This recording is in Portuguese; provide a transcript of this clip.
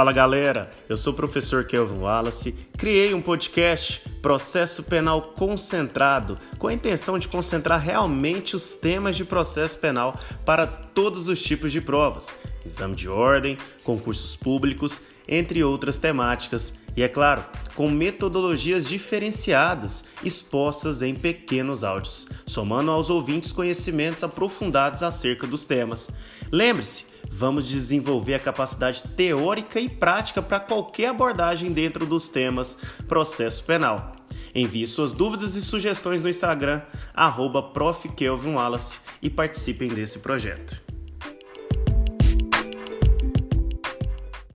Fala galera, eu sou o professor Kelvin Wallace. Criei um podcast, Processo Penal Concentrado, com a intenção de concentrar realmente os temas de processo penal para todos os tipos de provas, exame de ordem, concursos públicos, entre outras temáticas, e é claro, com metodologias diferenciadas expostas em pequenos áudios, somando aos ouvintes conhecimentos aprofundados acerca dos temas. Lembre-se, vamos desenvolver a capacidade teórica e prática para qualquer abordagem dentro dos temas processo penal. Envie suas dúvidas e sugestões no Instagram, arroba e participem desse projeto.